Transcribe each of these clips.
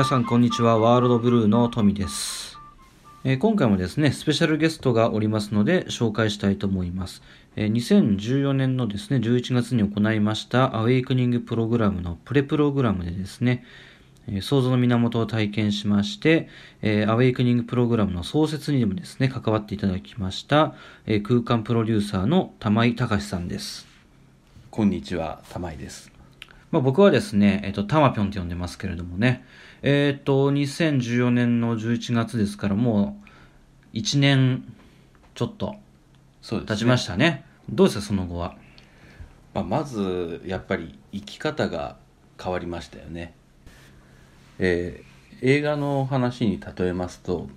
皆さんこんにちは。ワールドブルーのトミです、えー今回もですねスペシャルゲストがおりますので紹介したいと思います、えー2014年のですね11月に行いましたアウェイクニングプログラムのプレプログラムでですねえ創造の源を体験しまして、えーアウェイクニングプログラムの創設にでもですね関わっていただきました、えー空間プロデューサーの玉井隆さんです。こんにちは、玉井です。まあ、僕はですね、えっと、タマピョンって呼んでますけれどもね、えっと、2014年の11月ですから、もう1年ちょっとそう経ちましたね。どうですか、その後は？まあ、まず、やっぱり生き方が変わりましたよね。えー映画の話に例えますと、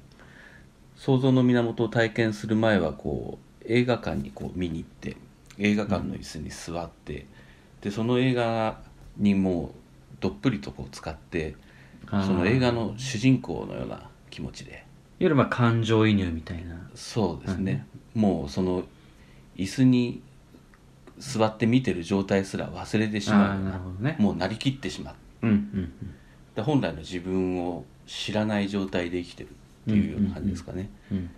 想像の源を体験する前は、こう、映画館にこう見に行って、映画館の椅子に座って、で、その映画にもうどっぷりとこう使って、その映画の主人公のような気持ちで、いわゆるまあ感情移入みたいな。そうですね、もうその椅子に座って見てる状態すら忘れてしまう。なるほどね。もうなりきってしまう。うんうんで本来の自分を知らない状態で生きてるっていうような感じですかね、うん。うん。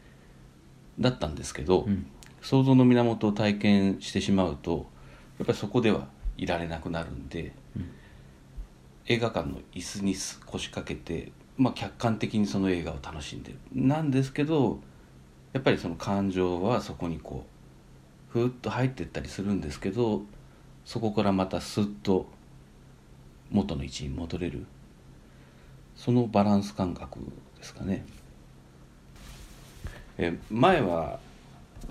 だったんですけど、うん。想像の源を体験してしまうとやっぱりそこではいられなくなるんで、映画館の椅子に腰掛けて、まあ、客観的にその映画を楽しんでる。なんですけどやっぱりその感情はそこにこうふーっと入っていったりするんですけどそこからまたスッと元の位置に戻れる。そのバランス感覚ですかね。え前は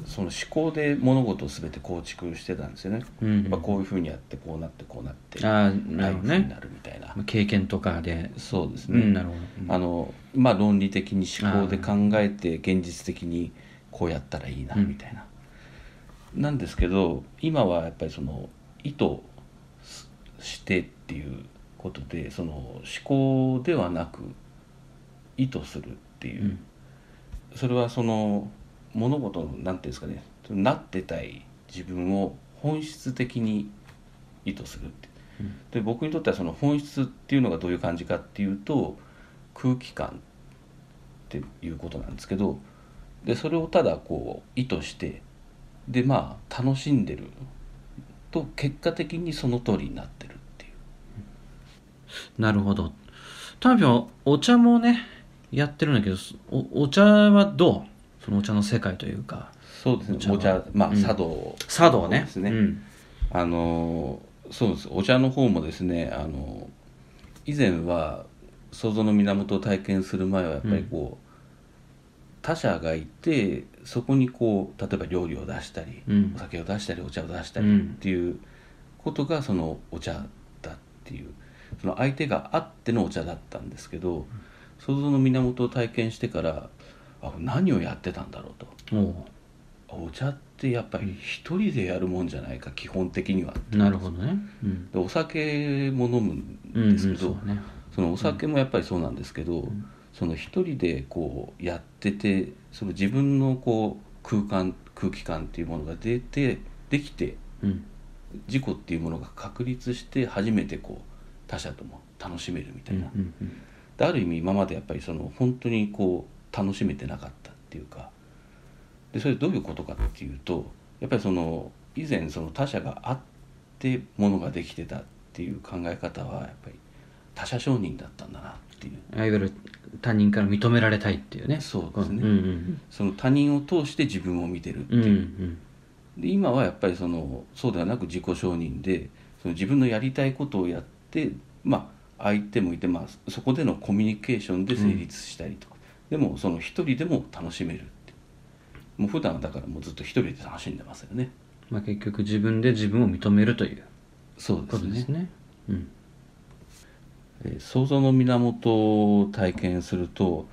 その思考で物事を全て構築してたんですよね、うんうんやっぱこういうふうにやってこうなってこうなってああ、なるほどね。な。るみたいな。まあ経験とかで。そうですね、うん、なるほど。うん。あのまあ論理的に思考で考えて現実的にこうやったらいいなうん。みたいな、なんですけど今はやっぱりその意図すしてっていうことでその思考ではなく意図するっていう、うん。それはその物事のなんていうんですかねなってたい自分を本質的に意図するって。うん。で僕にとってはその本質っていうのがどういう感じかっていうと空気感っていうことなんですけどでそれをただこう意図してでまあ楽しんでると結果的にその通りになってるっていう。なるほど。タマピョン、お茶もね、やってるんだけど、おお茶はどう？そのお茶の世界というか。そうですね。おお茶茶はうん。まあ茶道、茶道ね。ですね、うん。あのそうです。お茶の方もですねあの以前は想像の源を体験する前はやっぱりこう、他者がいてそこにこう例えば料理を出したり、うん。お酒を出したりお茶を出したりうん。っていうことがそのお茶だっていう。その相手があってのお茶だったんですけど想像の源を体験してからあ何をやってたんだろうと。おうお茶ってやっぱり一人でやるもんじゃないか基本的にはなるほどね。うん。でお酒も飲むんうん、ですけど、そうだね。そのお酒もやっぱりそうなんですけど、その一人でこうやっててその自分のこう空間空気感っていうものが出てできてうん。自己っていうものが確立して初めてこう他者とも楽しめるみたうんいな、うんうんである意味今までやっぱりその本当にこう楽しめてなかったっていうかでそれどういうことかっていうとやっぱりその以前その他者があってものができてたっていう考え方はやっぱり他者承認だったんだなっていういわゆる他人から認められたいっていうね。そうですねうんうんその他人を通して自分を見てるってうん。うんういう、ん。で今はやっぱりそのそうではなく自己承認でその自分のやりたいことをやってまあ相手もいて、まあ、そこでのコミュニケーションで成立したりとか、でもその一人でも楽しめるって。もう普段はだからもうずっと一人で楽しんでますよね。まあ結局自分で自分を認めるというこそうですね。とですね。うん。えー想像の源を体験すると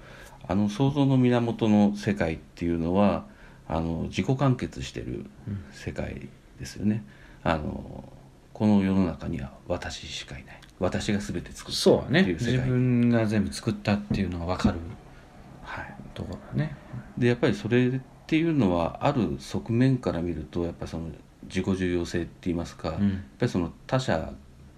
あの想像の源の世界っていうのはあの自己完結してる世界ですよね、あのこの世の中には私しかいない。私が全て作そうだねっていう世界。自分が全部作ったっていうのが分かるはい、ところだね。でやっぱりそれっていうのはある側面から見るとやっぱりその自己重要性って言いますか、うん。やっぱりその他者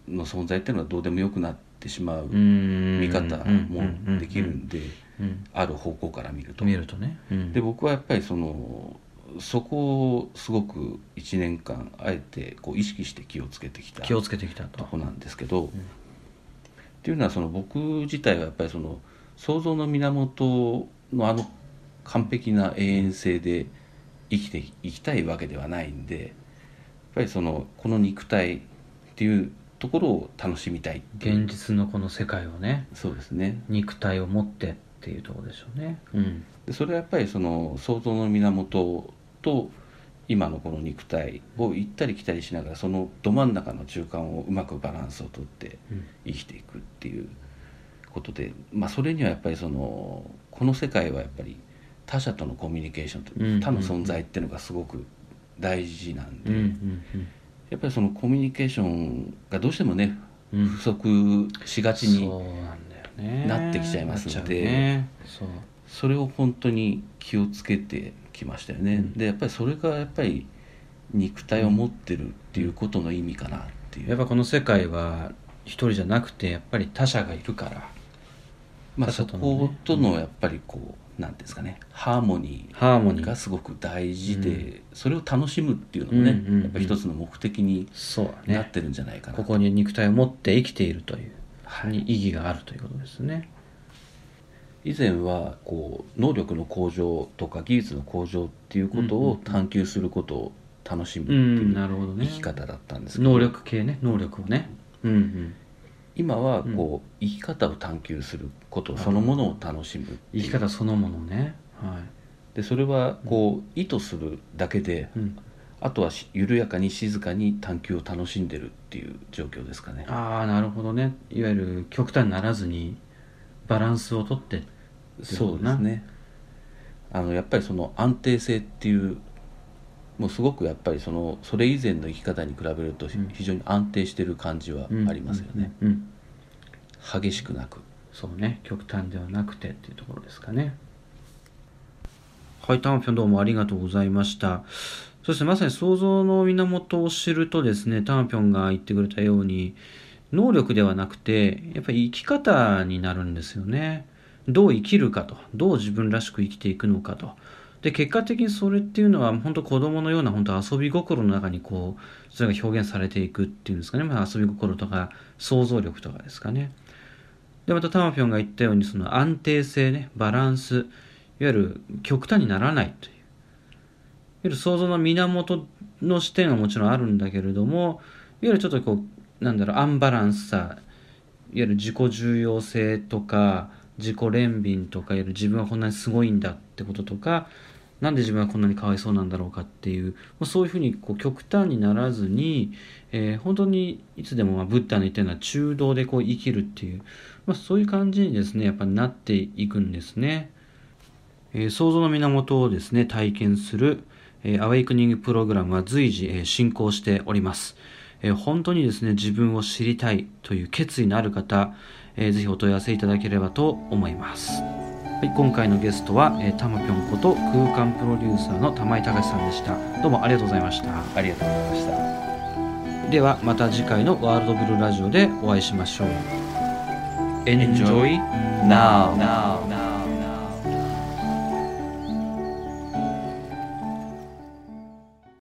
の存在っていうのはどうでもよくなってしまううん。見方もできるんでうん。ある方向から見ると。見るとね、うん。で僕はやっぱりそのそこをすごく1年間あえてこう意識して気をつけてきた気をつけてきたと。とこなんですけど、っていうのはその僕自体はやっぱりその想像の源のあの完璧な永遠性で生きていきたいわけではないんでやっぱりそのこの肉体っていうところを楽しみたい現実のこの世界をねそうですね。肉体を持ってっていうところでしょうね。うん。でそれはやっぱりその想像の源と今のこの肉体を行ったり来たりしながらそのど真ん中の中間をうまくバランスをとってうん。生きていくっていうことで、まあ、それにはやっぱりそのこの世界はやっぱり他者とのコミュニケーションとうん他の存在っていうのがすごく大事なんで、うんうんやっぱりそのコミュニケーションがどうしてもね不足しがちになってきちゃいますのでそれを本当に気をつけてきましたよね、うん。でやっぱりそれがやっぱり肉体を持ってるっていうことの意味かなっていう、やっぱこの世界は一人じゃなくてやっぱり他者がいるからまあ、他そことのやっぱりこうなんていうんですかねハーモニーハーモニー。がすごく大事で、それを楽しむっていうのもね、うんうんうん。やっぱり一つの目的になってるんじゃないかな、ここに肉体を持って生きているというはい。に意義があるということですね。以前はこう能力の向上とか技術の向上っていうことを探求することを楽しむってうんいう生き方だったんですけど、能力系ね能力をね。うんうん今はこう、生き方を探求することそのものを楽しむ生き方そのものね。はでそれはこう意図するだけで、い、うん、あとはし緩やかに静かに探求を楽しんでるっていう状況ですかね。ああなるほどね。いわゆる極端にならずにバランスをとってそうですね。あのやっぱりその安定性っていうもうすごくやっぱりそのそれ以前の生き方に比べるとん。非常に安定してる感じはうん。ありますよね、うん。うん。激しくなく。そうね。極端ではなくてっていうところですかね。はいタンピョンどうもありがとうございました。そしてまさに想像の源を知るとですねタンピョンが言ってくれたように能力ではなくてやっぱり生き方になるんですよね。どう生きるかとどう自分らしく生きていくのかとで結果的にそれっていうのは本当子供のような本当遊び心の中にこうそれが表現されていくっていうんですかね、まあ、遊び心とか想像力とかですかね。でまたタマピョンが言ったようにその安定性ねバランスいわゆる極端にならないという。いわゆる想像の源の視点はもちろんあるんだけれどもいわゆるちょっとこうなんだろうアンバランスさいわゆる自己重要性とか自己憐憫とかいる自分はこんなにすごいんだってこととかなんで自分はこんなにかわいそうなんだろうかっていうそういうふうにこう極端にならずに、えー本当にいつでもまあブッダの言ったような中道でこう生きるっていう、まあ、そういう感じにですねやっぱなっていくんですね。えー想像の源をですね体験する、えーアウェイクニングプログラムは随時、え進行しております、えー本当にですね自分を知りたいという決意のある方、えーぜひお問い合わせいただければと思います、はい、今回のゲストは、えー、たまぴょんこと空間プロデューサーの玉井隆さんでした。どうもありがとうございました。ありがとうございました。ではまた次回のワールドブルーラジオでお会いしましょう。Enjoy now, now, now.